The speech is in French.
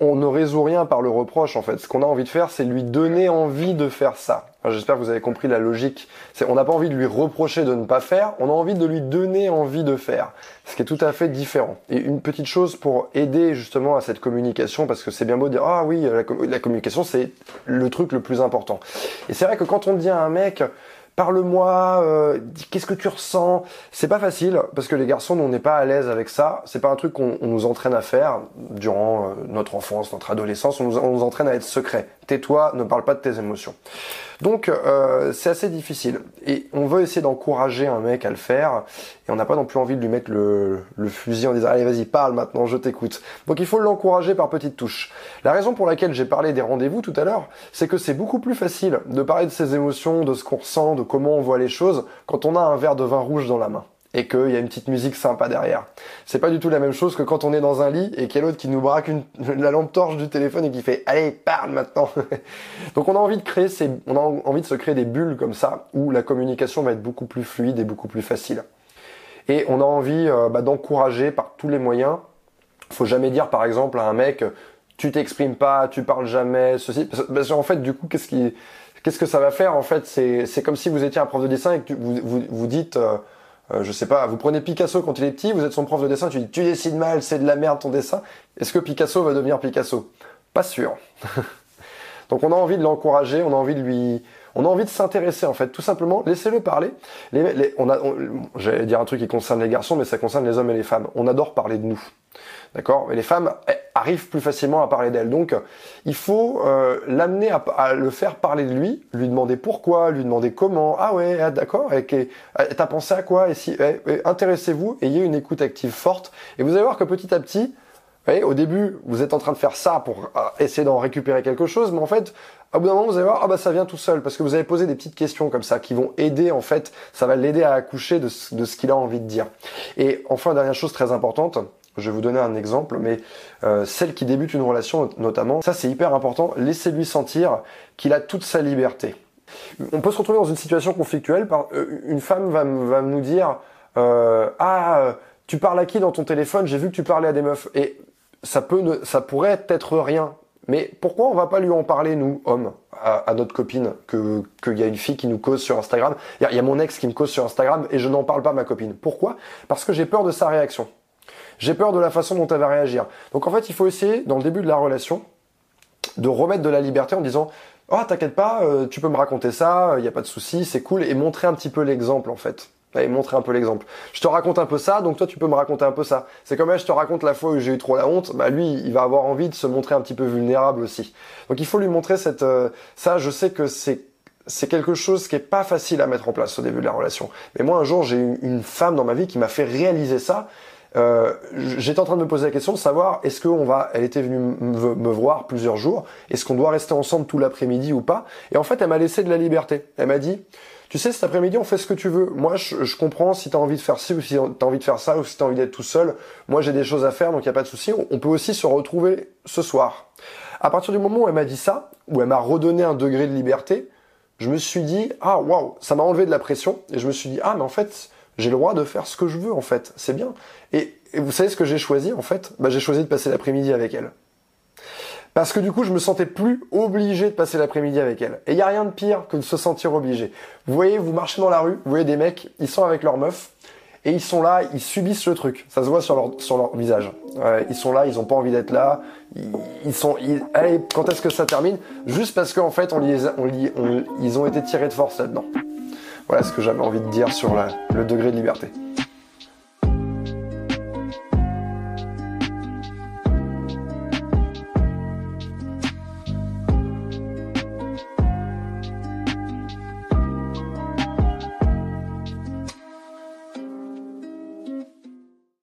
on, ne résout rien par le reproche en fait. Ce qu'on a envie de faire, c'est lui donner envie de faire ça. J'espère que vous avez compris la logique. on n'a pas envie de lui reprocher de ne pas faire, on a envie de lui donner envie de faire. Ce qui est tout à fait différent. Et une petite chose pour aider justement à cette communication, parce que c'est bien beau de dire ah oui la, la communication c'est le truc le plus important. Et c'est vrai que quand on dit à un mec parle-moi, euh, qu'est-ce que tu ressens? C'est pas facile parce que les garçons, on n'est pas à l'aise avec ça. C'est pas un truc qu'on nous entraîne à faire durant euh, notre enfance, notre adolescence. On nous, on nous, entraîne à être secret. Tais-toi, ne parle pas de tes émotions. Donc euh, c'est assez difficile. Et on veut essayer d'encourager un mec à le faire. Et on n'a pas non plus envie de lui mettre le, le fusil en disant allez vas-y parle maintenant, je t'écoute. Donc il faut l'encourager par petites touches. La raison pour laquelle j'ai parlé des rendez-vous tout à l'heure, c'est que c'est beaucoup plus facile de parler de ses émotions, de ce qu'on ressent, de comment on voit les choses quand on a un verre de vin rouge dans la main et qu'il y a une petite musique sympa derrière. C'est pas du tout la même chose que quand on est dans un lit et qu'il y a l'autre qui nous braque la lampe torche du téléphone et qui fait allez parle maintenant. Donc on a envie de créer on a envie de se créer des bulles comme ça où la communication va être beaucoup plus fluide et beaucoup plus facile. Et on a envie euh, bah, d'encourager par tous les moyens. Faut jamais dire par exemple à un mec tu t'exprimes pas, tu parles jamais, ceci. Parce qu'en fait, du coup, qu'est-ce que ça va faire En fait, c'est, comme si vous étiez un prof de dessin et que vous, vous, vous dites, euh, euh, je sais pas, vous prenez Picasso quand il est petit, vous êtes son prof de dessin, tu dis tu dessines mal, c'est de la merde ton dessin. Est-ce que Picasso va devenir Picasso? Pas sûr. Donc on a envie de l'encourager, on a envie de lui, on a envie de s'intéresser en fait, tout simplement. Laissez-le parler. Les, on a, j'allais dire un truc qui concerne les garçons, mais ça concerne les hommes et les femmes. On adore parler de nous. D'accord? Mais les femmes eh, arrivent plus facilement à parler d'elles. Donc, il faut euh, l'amener à, le faire parler de lui, lui demander pourquoi, lui demander comment. Ah ouais, ah, d'accord. Et, t'as pensé à quoi? Et si, eh, eh, intéressez-vous, ayez une écoute active forte, et vous allez voir que petit à petit, au début, vous êtes en train de faire ça pour euh, essayer d'en récupérer quelque chose, mais en fait, au bout d'un moment, vous allez voir, ah bah ça vient tout seul, parce que vous avez posé des petites questions comme ça qui vont aider, en fait, ça va l'aider à accoucher de de ce qu'il a envie de dire. Et enfin, dernière chose très importante, je vais vous donner un exemple, mais euh, celle qui débute une relation notamment, ça c'est hyper important, laissez-lui sentir qu'il a toute sa liberté. On peut se retrouver dans une situation conflictuelle, par, euh, une femme va, va nous dire euh, Ah, tu parles à qui dans ton téléphone? J'ai vu que tu parlais à des meufs. Et ça, peut ça pourrait être rien. Mais pourquoi on va pas lui en parler, nous, hommes, à, notre copine, que qu'il y a une fille qui nous cause sur Instagram? Il y, a mon ex qui me cause sur Instagram et je n'en parle pas à ma copine. Pourquoi? Parce que j'ai peur de sa réaction. J'ai peur de la façon dont elle va réagir. Donc en fait, il faut essayer, dans le début de la relation, de remettre de la liberté en disant Oh, t'inquiète pas, euh, tu peux me raconter ça, il n'y a pas de souci, c'est cool, et montrer un petit peu l'exemple en fait. Et montrer un peu l'exemple. Je te raconte un peu ça, donc toi tu peux me raconter un peu ça. C'est comme je te raconte la fois où j'ai eu trop la honte, bah lui il va avoir envie de se montrer un petit peu vulnérable aussi. Donc il faut lui montrer cette euh, ça. Je sais que c'est c'est quelque chose qui est pas facile à mettre en place au début de la relation. Mais moi un jour j'ai eu une femme dans ma vie qui m'a fait réaliser ça euh, j'étais en train de me poser la question de savoir est-ce qu'on va, elle était venue me voir plusieurs jours, est-ce qu'on doit rester ensemble tout l'après-midi ou pas? Et en fait, elle m'a laissé de la liberté. Elle m'a dit, tu sais, cet après-midi, on fait ce que tu veux. Moi, je, comprends si tu as envie de faire ci ou si tu as envie de faire ça ou si tu as envie d'être tout seul. Moi, j'ai des choses à faire, donc il n'y a pas de souci. On, peut aussi se retrouver ce soir. À partir du moment où elle m'a dit ça, où elle m'a redonné un degré de liberté, je me suis dit, ah waouh, ça m'a enlevé de la pression. Et je me suis dit, ah mais en fait, j'ai le droit de faire ce que je veux en fait. C'est bien. Et, vous savez ce que j'ai choisi en fait? Bah, J'ai choisi de passer l'après-midi avec elle. Parce que du coup, je me sentais plus obligé de passer l'après-midi avec elle. Et il y a rien de pire que de se sentir obligé. Vous voyez, vous marchez dans la rue, vous voyez des mecs, ils sont avec leur meuf, et ils sont là, ils subissent le truc. Ça se voit sur leur, sur leur visage. ils sont là, ils ont pas envie d'être là. Ils, sont, allez, quand est-ce que ça termine? Juste parce qu'en fait, on les, on, on, ils ont été tirés de force là-dedans. Voilà ce que j'avais envie de dire sur le degré de liberté.